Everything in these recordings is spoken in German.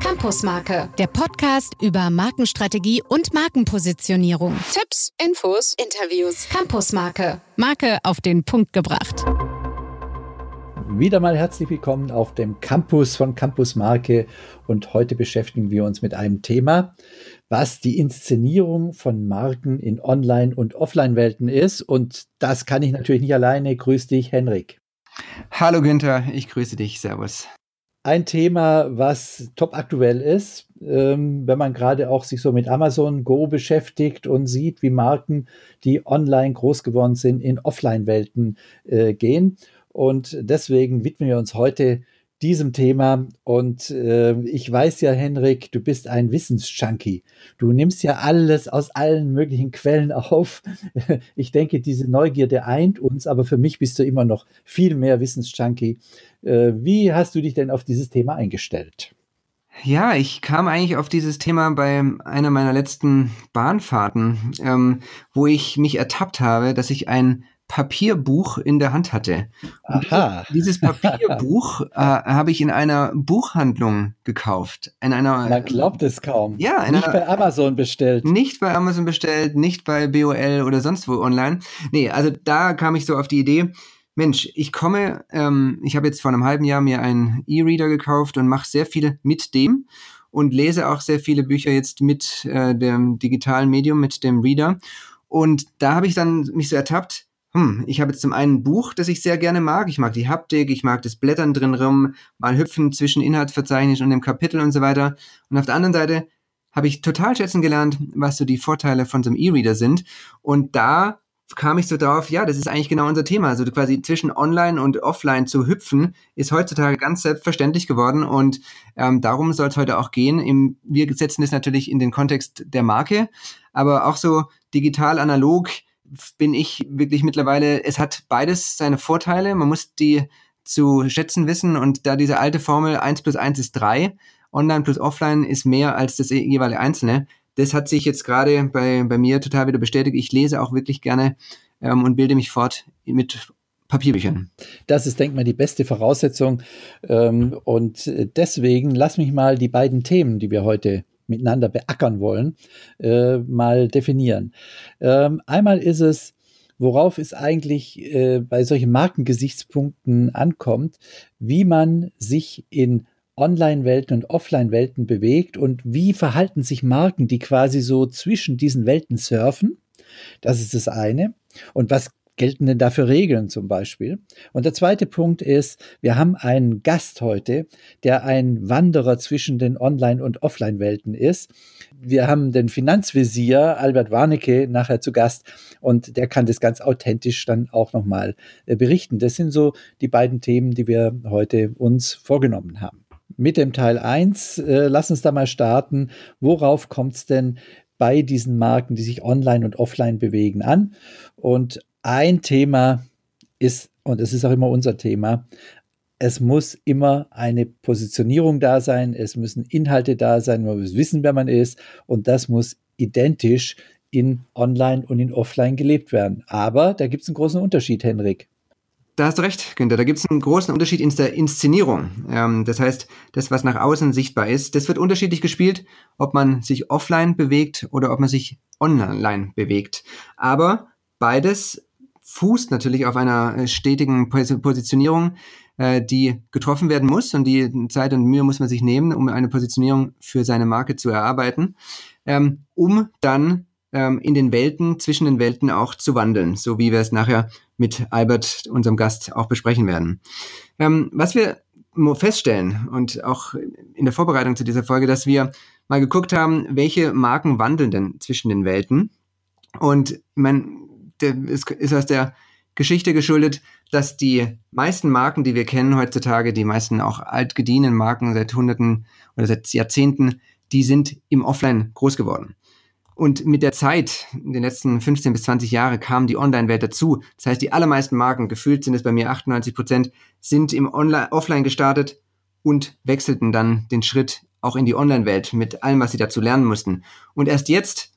Campusmarke, der Podcast über Markenstrategie und Markenpositionierung. Tipps, Infos, Interviews. Campusmarke, Marke auf den Punkt gebracht. Wieder mal herzlich willkommen auf dem Campus von Campusmarke und heute beschäftigen wir uns mit einem Thema, was die Inszenierung von Marken in Online- und Offline-Welten ist und das kann ich natürlich nicht alleine. Grüß dich, Henrik. Hallo Günther, ich grüße dich. Servus ein Thema, was top aktuell ist, ähm, wenn man gerade auch sich so mit Amazon Go beschäftigt und sieht, wie Marken, die online groß geworden sind, in Offline-Welten äh, gehen. Und deswegen widmen wir uns heute diesem Thema. Und äh, ich weiß ja, Henrik, du bist ein Wissensjunkie. Du nimmst ja alles aus allen möglichen Quellen auf. Ich denke, diese Neugierde eint uns, aber für mich bist du immer noch viel mehr Wissensjunkie. Äh, wie hast du dich denn auf dieses Thema eingestellt? Ja, ich kam eigentlich auf dieses Thema bei einer meiner letzten Bahnfahrten, ähm, wo ich mich ertappt habe, dass ich ein Papierbuch in der Hand hatte. Aha. Dieses Papierbuch äh, habe ich in einer Buchhandlung gekauft. In einer, Man glaubt es kaum. Ja, nicht einer, bei Amazon bestellt. Nicht bei Amazon bestellt, nicht bei BOL oder sonst wo online. Nee, also da kam ich so auf die Idee, Mensch, ich komme, ähm, ich habe jetzt vor einem halben Jahr mir einen E-Reader gekauft und mache sehr viel mit dem und lese auch sehr viele Bücher jetzt mit äh, dem digitalen Medium, mit dem Reader. Und da habe ich dann mich so ertappt, hm, ich habe jetzt zum einen ein Buch, das ich sehr gerne mag. Ich mag die Haptik, ich mag das Blättern drin rum, mal hüpfen zwischen Inhaltsverzeichnis und dem Kapitel und so weiter. Und auf der anderen Seite habe ich total schätzen gelernt, was so die Vorteile von so einem E-Reader sind. Und da kam ich so drauf, ja, das ist eigentlich genau unser Thema. Also quasi zwischen Online und Offline zu hüpfen, ist heutzutage ganz selbstverständlich geworden und ähm, darum soll es heute auch gehen. Im, wir setzen das natürlich in den Kontext der Marke, aber auch so digital, analog, bin ich wirklich mittlerweile, es hat beides seine Vorteile. Man muss die zu schätzen wissen und da diese alte Formel 1 plus 1 ist 3, online plus offline ist mehr als das jeweilige einzelne. Das hat sich jetzt gerade bei, bei mir total wieder bestätigt. Ich lese auch wirklich gerne ähm, und bilde mich fort mit Papierbüchern. Das ist, denke ich mal, die beste Voraussetzung. Ähm, und deswegen lass mich mal die beiden Themen, die wir heute miteinander beackern wollen, äh, mal definieren. Ähm, einmal ist es, worauf es eigentlich äh, bei solchen Markengesichtspunkten ankommt, wie man sich in Online-Welten und Offline-Welten bewegt und wie verhalten sich Marken, die quasi so zwischen diesen Welten surfen. Das ist das eine. Und was gelten denn dafür Regeln zum Beispiel? Und der zweite Punkt ist, wir haben einen Gast heute, der ein Wanderer zwischen den Online- und Offline-Welten ist. Wir haben den Finanzvisier Albert Warnecke nachher zu Gast und der kann das ganz authentisch dann auch nochmal äh, berichten. Das sind so die beiden Themen, die wir heute uns vorgenommen haben. Mit dem Teil 1, äh, lass uns da mal starten. Worauf kommt es denn bei diesen Marken, die sich online und offline bewegen, an? Und ein Thema ist, und es ist auch immer unser Thema, es muss immer eine Positionierung da sein, es müssen Inhalte da sein, man muss wissen, wer man ist und das muss identisch in Online und in Offline gelebt werden. Aber da gibt es einen großen Unterschied, Henrik. Da hast du recht, Günther. Da gibt es einen großen Unterschied in der Inszenierung. Ähm, das heißt, das, was nach außen sichtbar ist, das wird unterschiedlich gespielt, ob man sich offline bewegt oder ob man sich online bewegt. Aber beides fußt natürlich auf einer äh, stetigen Positionierung, äh, die getroffen werden muss und die Zeit und Mühe muss man sich nehmen, um eine Positionierung für seine Marke zu erarbeiten, ähm, um dann ähm, in den Welten, zwischen den Welten auch zu wandeln, so wie wir es nachher mit Albert, unserem Gast, auch besprechen werden. Ähm, was wir feststellen und auch in der Vorbereitung zu dieser Folge, dass wir mal geguckt haben, welche Marken wandeln denn zwischen den Welten. Und man der ist, ist aus der Geschichte geschuldet, dass die meisten Marken, die wir kennen heutzutage, die meisten auch altgedienten Marken seit Hunderten oder seit Jahrzehnten, die sind im Offline groß geworden. Und mit der Zeit, in den letzten 15 bis 20 Jahren, kam die Online-Welt dazu. Das heißt, die allermeisten Marken, gefühlt sind es bei mir 98 Prozent, sind im Online, Offline gestartet und wechselten dann den Schritt auch in die Online-Welt mit allem, was sie dazu lernen mussten. Und erst jetzt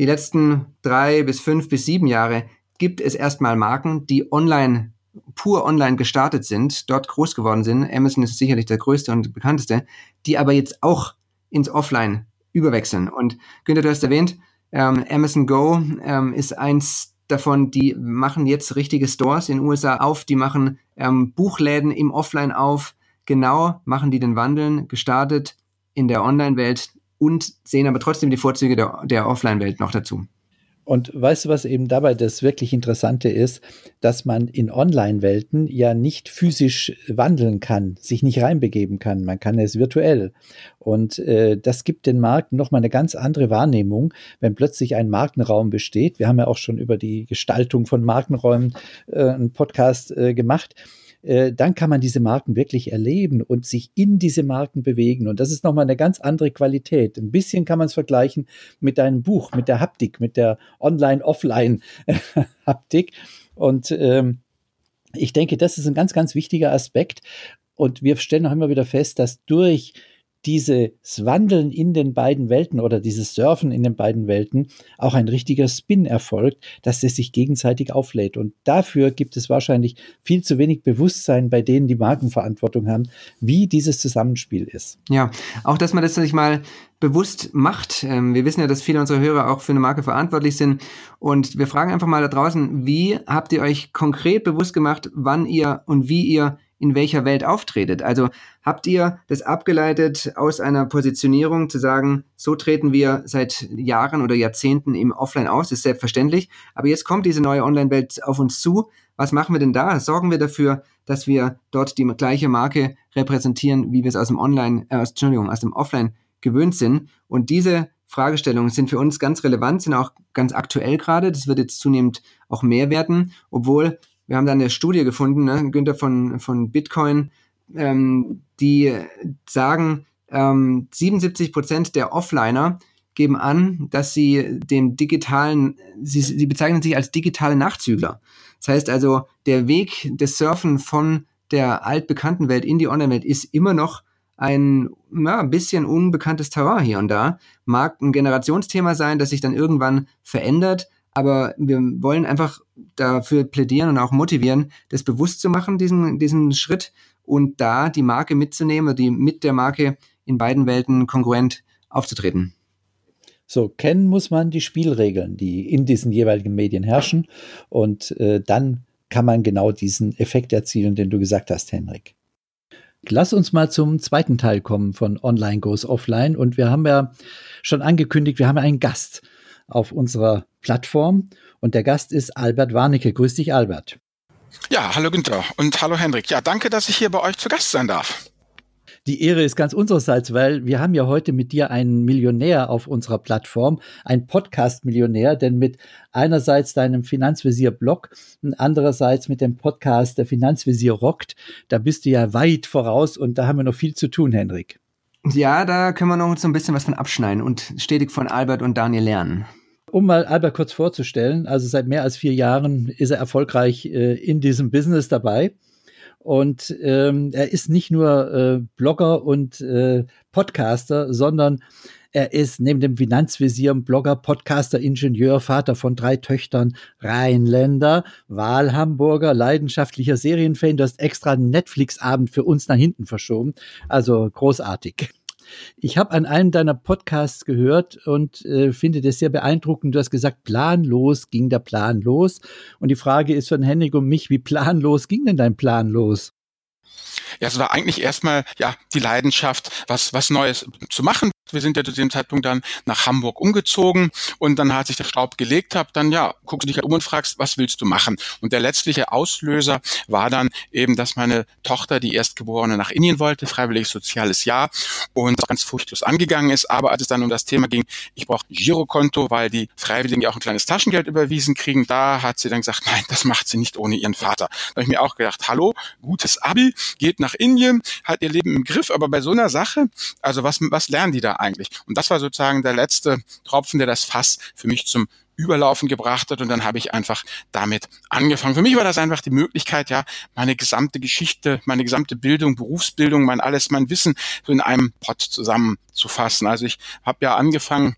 die letzten drei bis fünf bis sieben Jahre gibt es erstmal Marken, die online pur online gestartet sind, dort groß geworden sind. Amazon ist sicherlich der größte und bekannteste, die aber jetzt auch ins Offline überwechseln. Und Günther, du hast erwähnt, ähm, Amazon Go ähm, ist eins davon, die machen jetzt richtige Stores in den USA auf, die machen ähm, Buchläden im Offline auf, genau machen die den Wandeln, gestartet in der Online-Welt und sehen aber trotzdem die Vorzüge der, der Offline-Welt noch dazu. Und weißt du, was eben dabei das wirklich Interessante ist, dass man in Online-Welten ja nicht physisch wandeln kann, sich nicht reinbegeben kann. Man kann es virtuell. Und äh, das gibt den Markt nochmal eine ganz andere Wahrnehmung, wenn plötzlich ein Markenraum besteht. Wir haben ja auch schon über die Gestaltung von Markenräumen äh, einen Podcast äh, gemacht. Äh, dann kann man diese Marken wirklich erleben und sich in diese Marken bewegen. Und das ist nochmal eine ganz andere Qualität. Ein bisschen kann man es vergleichen mit einem Buch, mit der Haptik, mit der Online-Offline-Haptik. Und ähm, ich denke, das ist ein ganz, ganz wichtiger Aspekt. Und wir stellen auch immer wieder fest, dass durch dieses Wandeln in den beiden Welten oder dieses Surfen in den beiden Welten auch ein richtiger Spin erfolgt, dass es sich gegenseitig auflädt. Und dafür gibt es wahrscheinlich viel zu wenig Bewusstsein bei denen, die Markenverantwortung haben, wie dieses Zusammenspiel ist. Ja, auch dass man das sich mal bewusst macht. Ähm, wir wissen ja, dass viele unserer Hörer auch für eine Marke verantwortlich sind. Und wir fragen einfach mal da draußen, wie habt ihr euch konkret bewusst gemacht, wann ihr und wie ihr in welcher Welt auftretet. Also habt ihr das abgeleitet aus einer Positionierung zu sagen, so treten wir seit Jahren oder Jahrzehnten im Offline aus, ist selbstverständlich. Aber jetzt kommt diese neue Online-Welt auf uns zu. Was machen wir denn da? Sorgen wir dafür, dass wir dort die gleiche Marke repräsentieren, wie wir es aus dem Online, äh, Entschuldigung, aus dem Offline gewöhnt sind. Und diese Fragestellungen sind für uns ganz relevant, sind auch ganz aktuell gerade. Das wird jetzt zunehmend auch mehr werden, obwohl wir haben da eine Studie gefunden, ne, Günther von, von Bitcoin, ähm, die sagen, ähm, 77 Prozent der Offliner geben an, dass sie dem digitalen, sie, sie bezeichnen sich als digitale Nachzügler. Das heißt also, der Weg des Surfen von der altbekannten Welt in die Online-Welt ist immer noch ein ja, ein bisschen unbekanntes Terrain hier und da. Mag ein Generationsthema sein, das sich dann irgendwann verändert, aber wir wollen einfach dafür plädieren und auch motivieren, das bewusst zu machen, diesen, diesen Schritt und da die Marke mitzunehmen, die mit der Marke in beiden Welten konkurrent aufzutreten. So, kennen muss man die Spielregeln, die in diesen jeweiligen Medien herrschen. Und äh, dann kann man genau diesen Effekt erzielen, den du gesagt hast, Henrik. Lass uns mal zum zweiten Teil kommen von Online Goes Offline. Und wir haben ja schon angekündigt, wir haben einen Gast auf unserer Plattform. Und der Gast ist Albert Warnecke. Grüß dich, Albert. Ja, hallo Günther und hallo Hendrik. Ja, danke, dass ich hier bei euch zu Gast sein darf. Die Ehre ist ganz unsererseits, weil wir haben ja heute mit dir einen Millionär auf unserer Plattform, ein Podcast-Millionär, denn mit einerseits deinem Finanzvisier-Blog und andererseits mit dem Podcast Der Finanzvisier rockt, da bist du ja weit voraus und da haben wir noch viel zu tun, Hendrik. Ja, da können wir noch so ein bisschen was von abschneiden und stetig von Albert und Daniel lernen. Um mal Albert kurz vorzustellen, also seit mehr als vier Jahren ist er erfolgreich äh, in diesem Business dabei. Und ähm, er ist nicht nur äh, Blogger und äh, Podcaster, sondern er ist neben dem Finanzvisier Blogger, Podcaster, Ingenieur, Vater von drei Töchtern, Rheinländer, Wahlhamburger, leidenschaftlicher Serienfan. Du hast extra einen Netflix-Abend für uns nach hinten verschoben. Also großartig. Ich habe an einem deiner Podcasts gehört und äh, finde das sehr beeindruckend. Du hast gesagt, planlos ging der Plan los. Und die Frage ist von Henning und mich, wie planlos ging denn dein Plan los? Ja, es war eigentlich erstmal ja die Leidenschaft, was was Neues zu machen, wir sind ja zu dem Zeitpunkt dann nach Hamburg umgezogen und dann, als ich der Staub gelegt habe, dann ja, guckst du dich halt um und fragst, was willst du machen? Und der letztliche Auslöser war dann eben, dass meine Tochter, die Erstgeborene, nach Indien wollte, freiwillig soziales Jahr und ganz furchtlos angegangen ist. Aber als es dann um das Thema ging, ich brauche Girokonto, weil die Freiwilligen ja auch ein kleines Taschengeld überwiesen kriegen, da hat sie dann gesagt, nein, das macht sie nicht ohne ihren Vater. Da habe ich mir auch gedacht, hallo, gutes Abi, geht nach Indien, hat ihr Leben im Griff, aber bei so einer Sache, also was, was lernen die da eigentlich? Und das war sozusagen der letzte Tropfen, der das Fass für mich zum Überlaufen gebracht hat und dann habe ich einfach damit angefangen. Für mich war das einfach die Möglichkeit, ja, meine gesamte Geschichte, meine gesamte Bildung, Berufsbildung, mein alles, mein Wissen so in einem Pot zusammenzufassen. Also ich habe ja angefangen,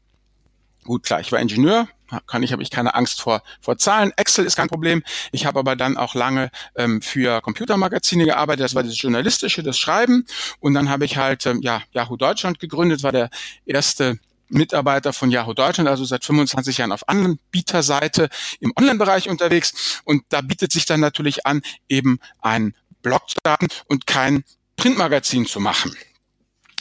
gut klar, ich war Ingenieur, kann ich, habe ich keine Angst vor, vor Zahlen. Excel ist kein Problem. Ich habe aber dann auch lange ähm, für Computermagazine gearbeitet. Das war das Journalistische, das Schreiben. Und dann habe ich halt ähm, ja, Yahoo Deutschland gegründet, war der erste Mitarbeiter von Yahoo Deutschland, also seit 25 Jahren auf Anbieterseite im Online-Bereich unterwegs. Und da bietet sich dann natürlich an, eben ein Blog zu starten und kein Printmagazin zu machen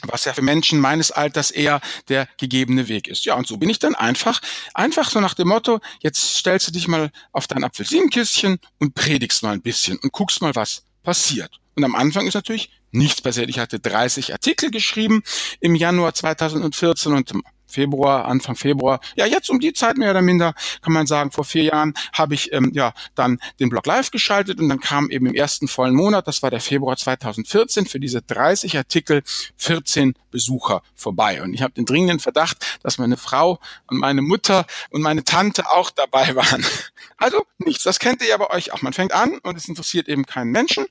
was ja für Menschen meines Alters eher der gegebene Weg ist. Ja, und so bin ich dann einfach, einfach so nach dem Motto, jetzt stellst du dich mal auf dein Apfelsinenkistchen und predigst mal ein bisschen und guckst mal, was passiert. Und am Anfang ist natürlich nichts passiert. Ich hatte 30 Artikel geschrieben im Januar 2014 und Februar, Anfang Februar, ja jetzt um die Zeit mehr oder minder, kann man sagen, vor vier Jahren habe ich ähm, ja dann den Blog live geschaltet und dann kam eben im ersten vollen Monat, das war der Februar 2014, für diese 30 Artikel 14 Besucher vorbei. Und ich habe den dringenden Verdacht, dass meine Frau und meine Mutter und meine Tante auch dabei waren. Also nichts, das kennt ihr ja bei euch auch. Man fängt an und es interessiert eben keinen Menschen.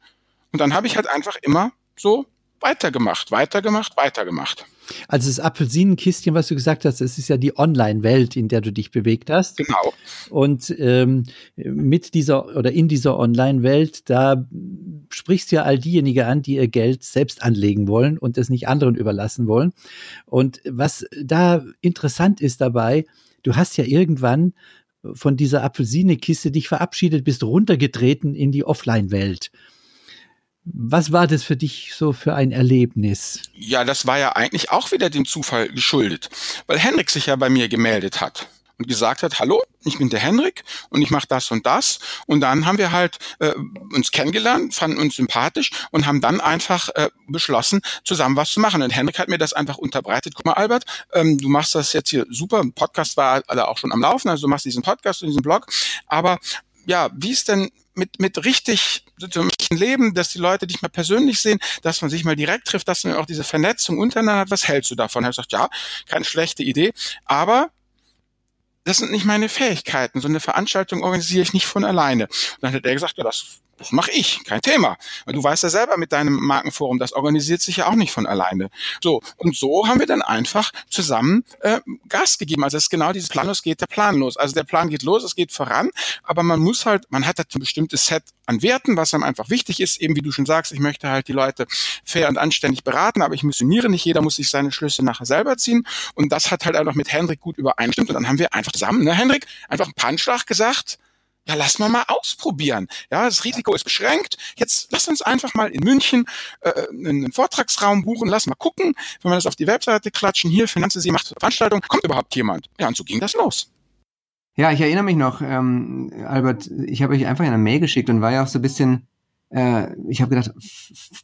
Und dann habe ich halt einfach immer so weitergemacht, weitergemacht, weitergemacht. Also das Apfelsinenkistchen, was du gesagt hast, es ist ja die Online-Welt, in der du dich bewegt hast. Genau. Und ähm, mit dieser oder in dieser Online-Welt, da sprichst du ja all diejenigen an, die ihr Geld selbst anlegen wollen und es nicht anderen überlassen wollen. Und was da interessant ist dabei, du hast ja irgendwann von dieser Apfelsinekiste dich verabschiedet, bist runtergetreten in die Offline-Welt. Was war das für dich so für ein Erlebnis? Ja, das war ja eigentlich auch wieder dem Zufall geschuldet, weil Henrik sich ja bei mir gemeldet hat und gesagt hat, hallo, ich bin der Henrik und ich mache das und das. Und dann haben wir halt äh, uns kennengelernt, fanden uns sympathisch und haben dann einfach äh, beschlossen, zusammen was zu machen. Und Henrik hat mir das einfach unterbreitet. Guck mal, Albert, ähm, du machst das jetzt hier super. Podcast war alle auch schon am Laufen, also du machst diesen Podcast und diesen Blog. Aber ja, wie ist denn mit, mit richtig so Leben, dass die Leute dich mal persönlich sehen, dass man sich mal direkt trifft, dass man auch diese Vernetzung untereinander hat. Was hältst du davon? Er gesagt, ja, keine schlechte Idee, aber das sind nicht meine Fähigkeiten. So eine Veranstaltung organisiere ich nicht von alleine. Und dann hat er gesagt, ja, das das mache ich, kein Thema. Du weißt ja selber mit deinem Markenforum, das organisiert sich ja auch nicht von alleine. So, und so haben wir dann einfach zusammen äh, Gas gegeben. Also es ist genau dieses Planlos geht der Plan los. Also der Plan geht los, es geht voran, aber man muss halt, man hat halt ein bestimmtes Set an Werten, was einem einfach wichtig ist. Eben wie du schon sagst, ich möchte halt die Leute fair und anständig beraten, aber ich missioniere nicht. Jeder muss sich seine Schlüsse nachher selber ziehen. Und das hat halt einfach mit Hendrik gut übereinstimmt. Und dann haben wir einfach zusammen, ne, Hendrik, einfach einen Punchschlag gesagt, ja, lass mal mal ausprobieren. Ja, das Risiko ist beschränkt. Jetzt lass uns einfach mal in München äh, einen Vortragsraum buchen, lass mal gucken, wenn wir das auf die Webseite klatschen, hier, Finanzen, macht Veranstaltung, kommt überhaupt jemand? Ja, und so ging das los. Ja, ich erinnere mich noch, ähm, Albert, ich habe euch einfach eine Mail geschickt und war ja auch so ein bisschen, äh, ich habe gedacht,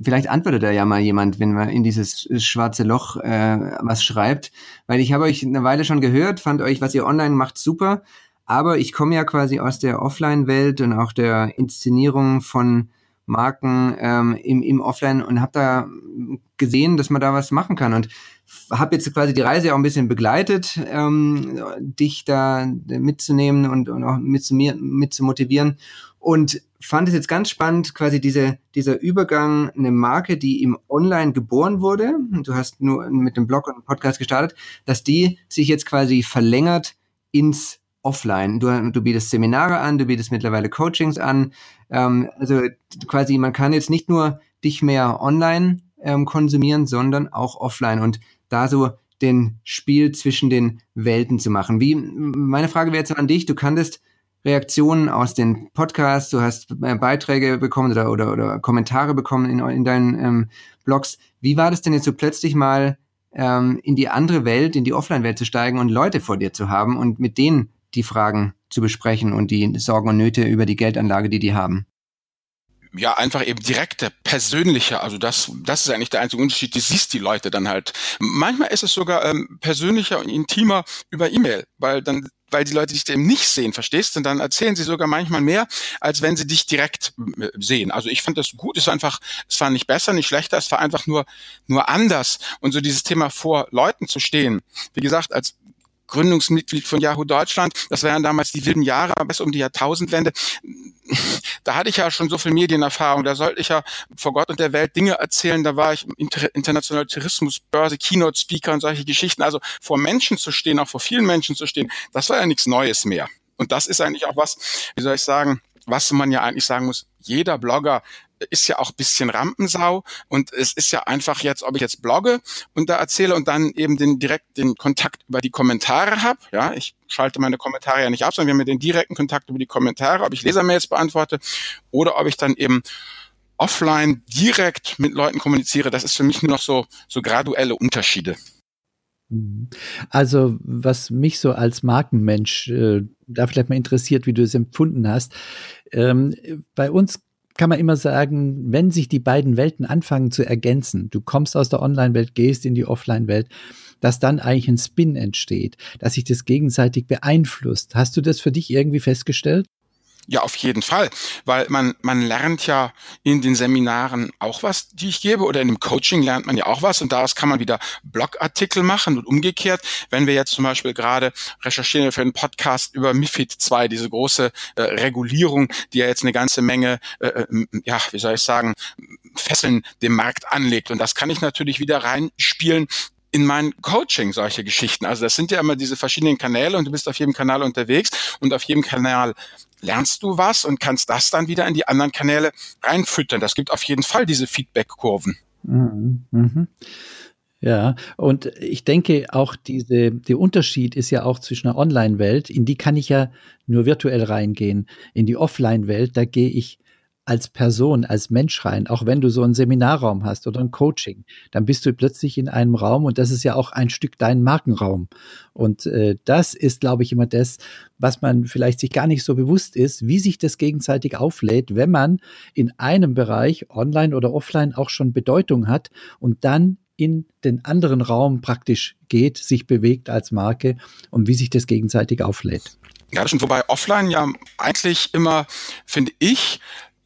vielleicht antwortet da ja mal jemand, wenn man in dieses schwarze Loch äh, was schreibt, weil ich habe euch eine Weile schon gehört, fand euch, was ihr online macht, super, aber ich komme ja quasi aus der Offline-Welt und auch der Inszenierung von Marken ähm, im, im Offline und habe da gesehen, dass man da was machen kann und habe jetzt quasi die Reise auch ein bisschen begleitet, ähm, dich da mitzunehmen und, und auch mit zu, mir, mit zu motivieren und fand es jetzt ganz spannend, quasi diese, dieser Übergang, eine Marke, die im Online geboren wurde, du hast nur mit dem Blog und Podcast gestartet, dass die sich jetzt quasi verlängert ins offline. Du, du bietest Seminare an, du bietest mittlerweile Coachings an. Ähm, also quasi, man kann jetzt nicht nur dich mehr online ähm, konsumieren, sondern auch offline und da so den Spiel zwischen den Welten zu machen. Wie, meine Frage wäre jetzt an dich, du kanntest Reaktionen aus den Podcasts, du hast äh, Beiträge bekommen oder, oder, oder Kommentare bekommen in, in deinen ähm, Blogs. Wie war das denn jetzt so plötzlich mal ähm, in die andere Welt, in die Offline-Welt zu steigen und Leute vor dir zu haben und mit denen die Fragen zu besprechen und die Sorgen und Nöte über die Geldanlage, die die haben ja, einfach eben direkter, persönlicher. Also das, das ist eigentlich der einzige Unterschied. Du siehst die Leute dann halt. Manchmal ist es sogar ähm, persönlicher und intimer über E-Mail, weil dann weil die Leute dich eben nicht sehen, verstehst? Und dann erzählen sie sogar manchmal mehr, als wenn sie dich direkt äh, sehen. Also ich fand das gut. Es war einfach, es war nicht besser, nicht schlechter. Es war einfach nur, nur anders. Und so dieses Thema vor Leuten zu stehen. Wie gesagt, als Gründungsmitglied von Yahoo Deutschland. Das waren damals die wilden Jahre, bis um die Jahrtausendwende. Da hatte ich ja schon so viel Medienerfahrung. Da sollte ich ja vor Gott und der Welt Dinge erzählen. Da war ich Inter internationale Tourismusbörse, Keynote-Speaker und solche Geschichten. Also vor Menschen zu stehen, auch vor vielen Menschen zu stehen, das war ja nichts Neues mehr. Und das ist eigentlich auch was, wie soll ich sagen, was man ja eigentlich sagen muss, jeder Blogger ist ja auch bisschen Rampensau und es ist ja einfach jetzt, ob ich jetzt blogge und da erzähle und dann eben den direkt den Kontakt über die Kommentare habe. Ja, ich schalte meine Kommentare ja nicht ab, sondern wir haben ja den direkten Kontakt über die Kommentare, ob ich Lesermails beantworte oder ob ich dann eben offline direkt mit Leuten kommuniziere. Das ist für mich nur noch so so graduelle Unterschiede. Mhm. Also, was mich so als Markenmensch äh, da vielleicht mal interessiert, wie du es empfunden hast. Ähm, bei uns kann man immer sagen, wenn sich die beiden Welten anfangen zu ergänzen, du kommst aus der Online-Welt, gehst in die Offline-Welt, dass dann eigentlich ein Spin entsteht, dass sich das gegenseitig beeinflusst. Hast du das für dich irgendwie festgestellt? Ja, auf jeden Fall, weil man man lernt ja in den Seminaren auch was, die ich gebe oder in dem Coaching lernt man ja auch was. Und daraus kann man wieder Blogartikel machen. Und umgekehrt, wenn wir jetzt zum Beispiel gerade recherchieren für einen Podcast über MiFID 2, diese große äh, Regulierung, die ja jetzt eine ganze Menge, äh, äh ja, wie soll ich sagen, Fesseln dem Markt anlegt. Und das kann ich natürlich wieder reinspielen in mein Coaching solche Geschichten. Also das sind ja immer diese verschiedenen Kanäle und du bist auf jedem Kanal unterwegs und auf jedem Kanal lernst du was und kannst das dann wieder in die anderen Kanäle reinfüttern. Das gibt auf jeden Fall diese Feedback-Kurven. Mhm. Mhm. Ja, und ich denke auch diese, der Unterschied ist ja auch zwischen einer Online-Welt, in die kann ich ja nur virtuell reingehen. In die Offline-Welt, da gehe ich als Person, als Mensch rein, auch wenn du so einen Seminarraum hast oder ein Coaching, dann bist du plötzlich in einem Raum und das ist ja auch ein Stück dein Markenraum. Und äh, das ist, glaube ich, immer das, was man vielleicht sich gar nicht so bewusst ist, wie sich das gegenseitig auflädt, wenn man in einem Bereich, online oder offline, auch schon Bedeutung hat und dann in den anderen Raum praktisch geht, sich bewegt als Marke und wie sich das gegenseitig auflädt. Ja, stimmt. Wobei offline ja eigentlich immer, finde ich,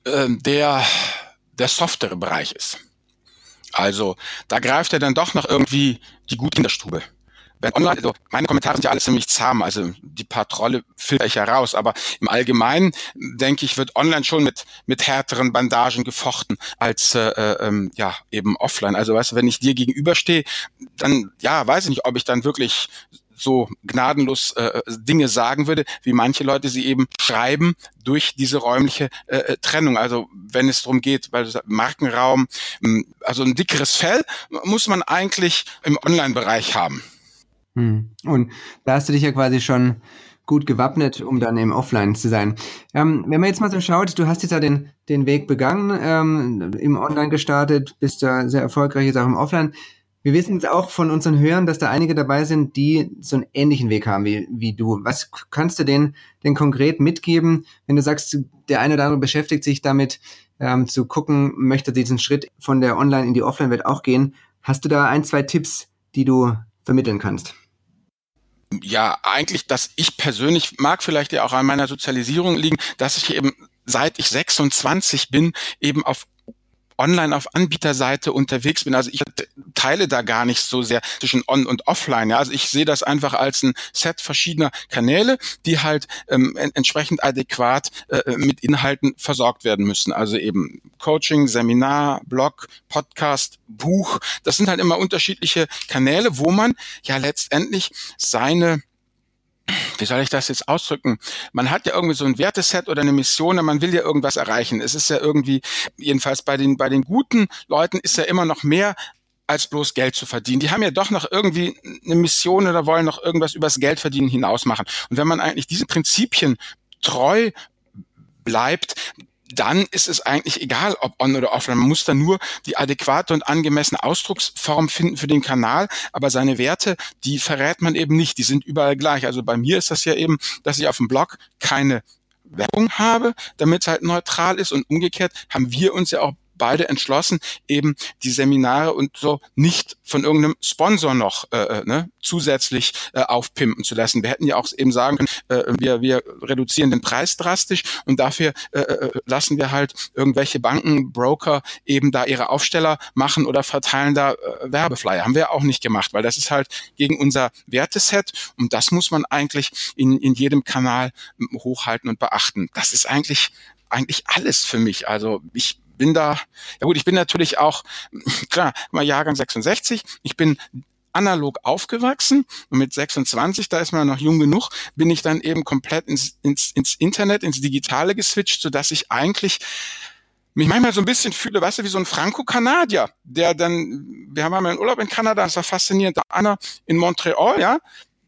ähm, der der softere Bereich ist. Also da greift er dann doch noch irgendwie die gute Kinderstube. Wenn online, also meine Kommentare sind ja alle ziemlich zahm, also die paar Trolle filter ich ja raus, aber im Allgemeinen denke ich, wird online schon mit mit härteren Bandagen gefochten als äh, äh, ähm, ja eben offline. Also weißt du, wenn ich dir gegenüberstehe, dann ja, weiß ich nicht, ob ich dann wirklich so gnadenlos äh, Dinge sagen würde, wie manche Leute sie eben schreiben durch diese räumliche äh, äh Trennung. Also wenn es darum geht, weil Markenraum, hm, also ein dickeres Fell muss man eigentlich im Online-Bereich haben. Hm. Und da hast du dich ja quasi schon gut gewappnet, um dann im Offline zu sein. Ähm, wenn man jetzt mal so schaut, du hast jetzt ja den, den Weg begangen, ähm, im Online gestartet, bist da sehr erfolgreich jetzt auch im Offline. Wir wissen jetzt auch von unseren Hörern, dass da einige dabei sind, die so einen ähnlichen Weg haben wie, wie du. Was kannst du denen denn konkret mitgeben, wenn du sagst, der eine oder andere beschäftigt sich damit, ähm, zu gucken, möchte diesen Schritt von der Online- in die Offline-Welt auch gehen? Hast du da ein, zwei Tipps, die du vermitteln kannst? Ja, eigentlich, dass ich persönlich mag vielleicht ja auch an meiner Sozialisierung liegen, dass ich eben seit ich 26 bin, eben auf online auf Anbieterseite unterwegs bin. Also ich teile da gar nicht so sehr zwischen on und offline. Ja. Also ich sehe das einfach als ein Set verschiedener Kanäle, die halt ähm, entsprechend adäquat äh, mit Inhalten versorgt werden müssen. Also eben Coaching, Seminar, Blog, Podcast, Buch. Das sind halt immer unterschiedliche Kanäle, wo man ja letztendlich seine wie soll ich das jetzt ausdrücken? Man hat ja irgendwie so ein Werteset oder eine Mission und man will ja irgendwas erreichen. Es ist ja irgendwie, jedenfalls bei den, bei den guten Leuten ist ja immer noch mehr als bloß Geld zu verdienen. Die haben ja doch noch irgendwie eine Mission oder wollen noch irgendwas übers Geld verdienen hinaus machen. Und wenn man eigentlich diese Prinzipien treu bleibt, dann ist es eigentlich egal, ob on oder offline. Man muss dann nur die adäquate und angemessene Ausdrucksform finden für den Kanal, aber seine Werte, die verrät man eben nicht. Die sind überall gleich. Also bei mir ist das ja eben, dass ich auf dem Blog keine Werbung habe, damit es halt neutral ist und umgekehrt haben wir uns ja auch beide entschlossen, eben die Seminare und so nicht von irgendeinem Sponsor noch äh, äh, ne, zusätzlich äh, aufpimpen zu lassen. Wir hätten ja auch eben sagen können, äh, wir, wir reduzieren den Preis drastisch und dafür äh, äh, lassen wir halt irgendwelche Banken, Broker eben da ihre Aufsteller machen oder verteilen da äh, Werbeflyer. Haben wir auch nicht gemacht, weil das ist halt gegen unser Werteset und das muss man eigentlich in, in jedem Kanal hochhalten und beachten. Das ist eigentlich eigentlich alles für mich. Also ich bin da, ja gut, ich bin natürlich auch, klar, mal Jahrgang 66, ich bin analog aufgewachsen und mit 26, da ist man noch jung genug, bin ich dann eben komplett ins, ins, ins Internet, ins Digitale geswitcht, so dass ich eigentlich mich manchmal so ein bisschen fühle, weißt du, wie so ein Franco-Kanadier, der dann, wir haben einmal einen Urlaub in Kanada, das war faszinierend, einer in Montreal, ja,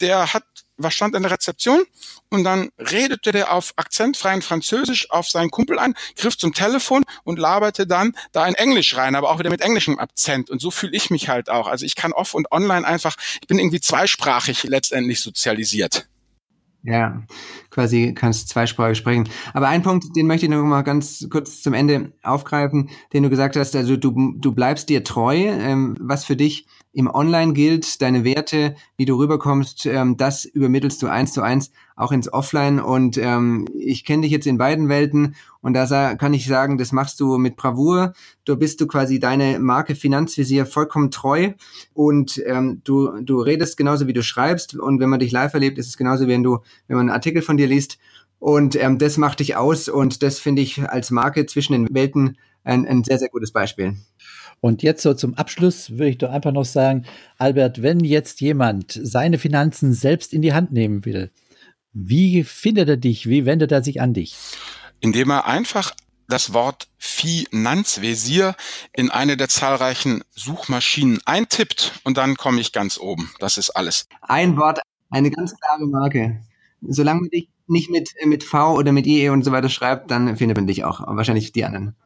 der hat was stand in der Rezeption und dann redete der auf akzentfreien Französisch auf seinen Kumpel an, griff zum Telefon und laberte dann da in Englisch rein, aber auch wieder mit englischem Akzent und so fühle ich mich halt auch. Also ich kann off und online einfach, ich bin irgendwie zweisprachig letztendlich sozialisiert. Ja, quasi kannst zweisprachig sprechen. Aber ein Punkt, den möchte ich noch mal ganz kurz zum Ende aufgreifen, den du gesagt hast, also du, du bleibst dir treu, ähm, was für dich im Online gilt, deine Werte, wie du rüberkommst, ähm, das übermittelst du eins zu eins auch ins Offline. Und ähm, ich kenne dich jetzt in beiden Welten und da kann ich sagen, das machst du mit Bravour. Du bist du quasi deine Marke Finanzvisier vollkommen treu und ähm, du, du redest genauso wie du schreibst. Und wenn man dich live erlebt, ist es genauso, wenn du, wenn man einen Artikel von dir liest. Und ähm, das macht dich aus und das finde ich als Marke zwischen den Welten ein, ein sehr, sehr gutes Beispiel. Und jetzt so zum Abschluss würde ich doch einfach noch sagen, Albert, wenn jetzt jemand seine Finanzen selbst in die Hand nehmen will, wie findet er dich? Wie wendet er sich an dich? Indem er einfach das Wort Finanzvisier in eine der zahlreichen Suchmaschinen eintippt und dann komme ich ganz oben. Das ist alles. Ein Wort, eine ganz klare Marke. Solange man dich nicht mit, mit V oder mit IE und so weiter schreibt, dann findet man dich auch. Wahrscheinlich die anderen.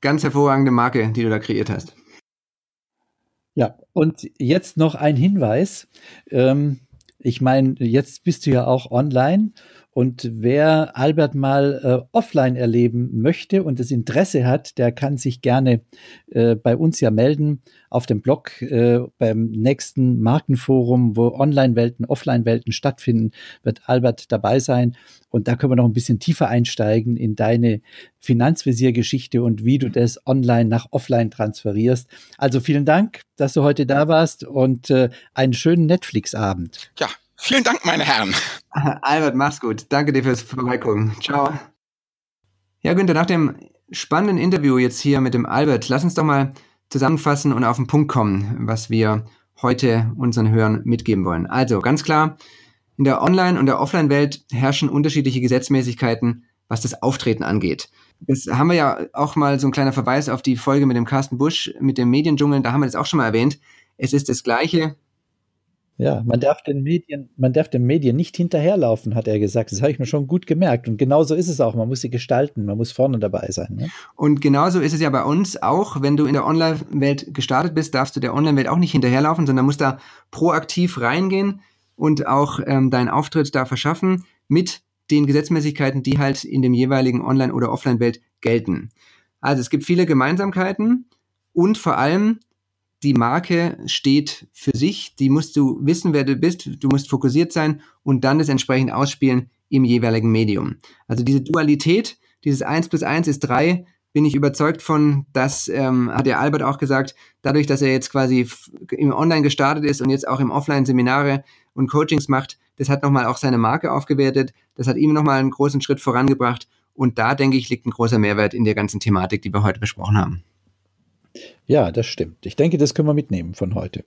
Ganz hervorragende Marke, die du da kreiert hast. Ja, und jetzt noch ein Hinweis. Ähm, ich meine, jetzt bist du ja auch online und wer Albert mal äh, offline erleben möchte und das Interesse hat, der kann sich gerne äh, bei uns ja melden auf dem Blog äh, beim nächsten Markenforum, wo Online-Welten, Offline-Welten stattfinden, wird Albert dabei sein. Und da können wir noch ein bisschen tiefer einsteigen in deine Finanzvisier-Geschichte und wie du das online nach offline transferierst. Also vielen Dank, dass du heute da warst und äh, einen schönen Netflix-Abend. Ja, Vielen Dank, meine Herren. Albert, mach's gut. Danke dir fürs Vorbeigucken. Ciao. Ja, Günther, nach dem spannenden Interview jetzt hier mit dem Albert, lass uns doch mal zusammenfassen und auf den Punkt kommen, was wir heute unseren Hörern mitgeben wollen. Also, ganz klar, in der Online- und der Offline-Welt herrschen unterschiedliche Gesetzmäßigkeiten, was das Auftreten angeht. Das haben wir ja auch mal so ein kleiner Verweis auf die Folge mit dem Carsten Busch, mit dem Mediendschungel, da haben wir das auch schon mal erwähnt. Es ist das Gleiche ja, man darf den Medien, man darf den Medien nicht hinterherlaufen, hat er gesagt. Das habe ich mir schon gut gemerkt. Und genauso ist es auch. Man muss sie gestalten, man muss vorne dabei sein. Ne? Und genauso ist es ja bei uns auch. Wenn du in der Online-Welt gestartet bist, darfst du der Online-Welt auch nicht hinterherlaufen, sondern musst da proaktiv reingehen und auch ähm, deinen Auftritt da verschaffen mit den Gesetzmäßigkeiten, die halt in dem jeweiligen Online- oder Offline-Welt gelten. Also es gibt viele Gemeinsamkeiten und vor allem die Marke steht für sich, die musst du wissen, wer du bist, du musst fokussiert sein und dann das entsprechend ausspielen im jeweiligen Medium. Also diese Dualität, dieses 1 plus 1 ist 3, bin ich überzeugt von, das ähm, hat der Albert auch gesagt, dadurch, dass er jetzt quasi im Online gestartet ist und jetzt auch im Offline Seminare und Coachings macht, das hat nochmal auch seine Marke aufgewertet, das hat ihm nochmal einen großen Schritt vorangebracht und da, denke ich, liegt ein großer Mehrwert in der ganzen Thematik, die wir heute besprochen haben. Ja, das stimmt. Ich denke, das können wir mitnehmen von heute.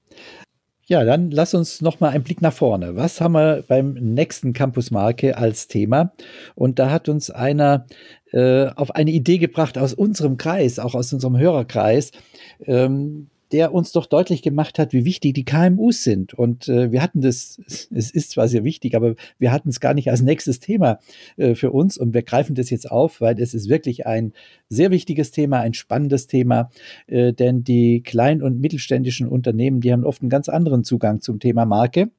Ja, dann lass uns noch mal einen Blick nach vorne. Was haben wir beim nächsten Campus Marke als Thema? Und da hat uns einer äh, auf eine Idee gebracht aus unserem Kreis, auch aus unserem Hörerkreis, ähm, der uns doch deutlich gemacht hat, wie wichtig die KMUs sind. Und äh, wir hatten das, es ist zwar sehr wichtig, aber wir hatten es gar nicht als nächstes Thema äh, für uns und wir greifen das jetzt auf, weil es ist wirklich ein sehr wichtiges Thema, ein spannendes Thema, äh, denn die kleinen und mittelständischen Unternehmen, die haben oft einen ganz anderen Zugang zum Thema Marke.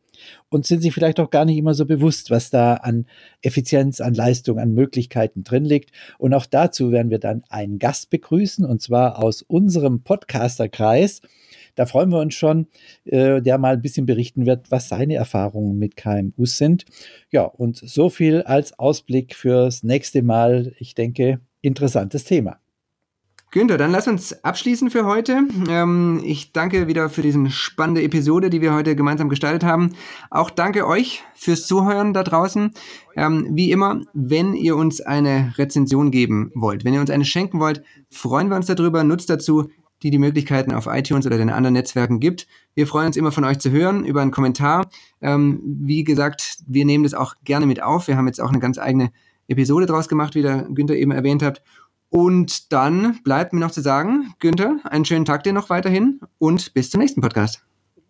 Und sind sich vielleicht auch gar nicht immer so bewusst, was da an Effizienz, an Leistung, an Möglichkeiten drin liegt. Und auch dazu werden wir dann einen Gast begrüßen, und zwar aus unserem Podcasterkreis. Da freuen wir uns schon, äh, der mal ein bisschen berichten wird, was seine Erfahrungen mit KMUs sind. Ja, und so viel als Ausblick fürs nächste Mal. Ich denke, interessantes Thema. Günther, dann lass uns abschließen für heute. Ähm, ich danke wieder für diese spannende Episode, die wir heute gemeinsam gestaltet haben. Auch danke euch fürs Zuhören da draußen. Ähm, wie immer, wenn ihr uns eine Rezension geben wollt, wenn ihr uns eine schenken wollt, freuen wir uns darüber. Nutzt dazu die die Möglichkeiten auf iTunes oder den anderen Netzwerken gibt. Wir freuen uns immer von euch zu hören über einen Kommentar. Ähm, wie gesagt, wir nehmen das auch gerne mit auf. Wir haben jetzt auch eine ganz eigene Episode draus gemacht, wie der Günther eben erwähnt hat. Und dann bleibt mir noch zu sagen, Günther, einen schönen Tag dir noch weiterhin und bis zum nächsten Podcast.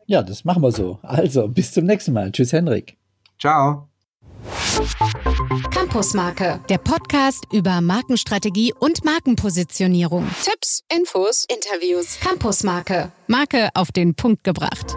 Ja, das machen wir so. Also, bis zum nächsten Mal. Tschüss, Henrik. Ciao. Campusmarke, der Podcast über Markenstrategie und Markenpositionierung. Tipps, Infos, Interviews. Campusmarke, Marke auf den Punkt gebracht.